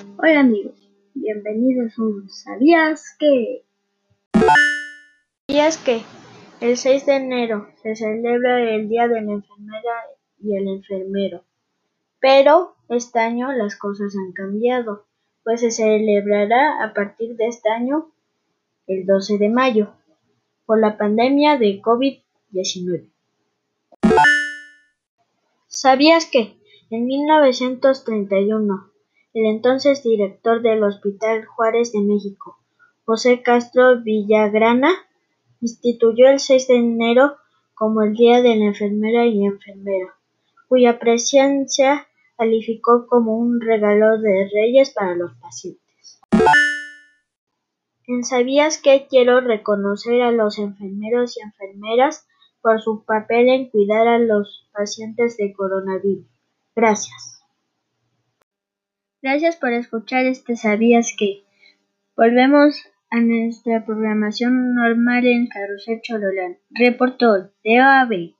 Hola amigos, bienvenidos a un ¿Sabías que? ¿Sabías que el 6 de enero se celebra el Día de la Enfermera y el Enfermero? Pero este año las cosas han cambiado, pues se celebrará a partir de este año el 12 de mayo por la pandemia de COVID-19. ¿Sabías que en 1931 el entonces director del Hospital Juárez de México, José Castro Villagrana, instituyó el 6 de enero como el Día de la Enfermera y Enfermero, cuya presencia calificó como un regalo de Reyes para los pacientes. En Sabías que quiero reconocer a los enfermeros y enfermeras por su papel en cuidar a los pacientes de coronavirus. Gracias. Gracias por escuchar este Sabías que. Volvemos a nuestra programación normal en Carrusel Chololán. Reportó de OAB.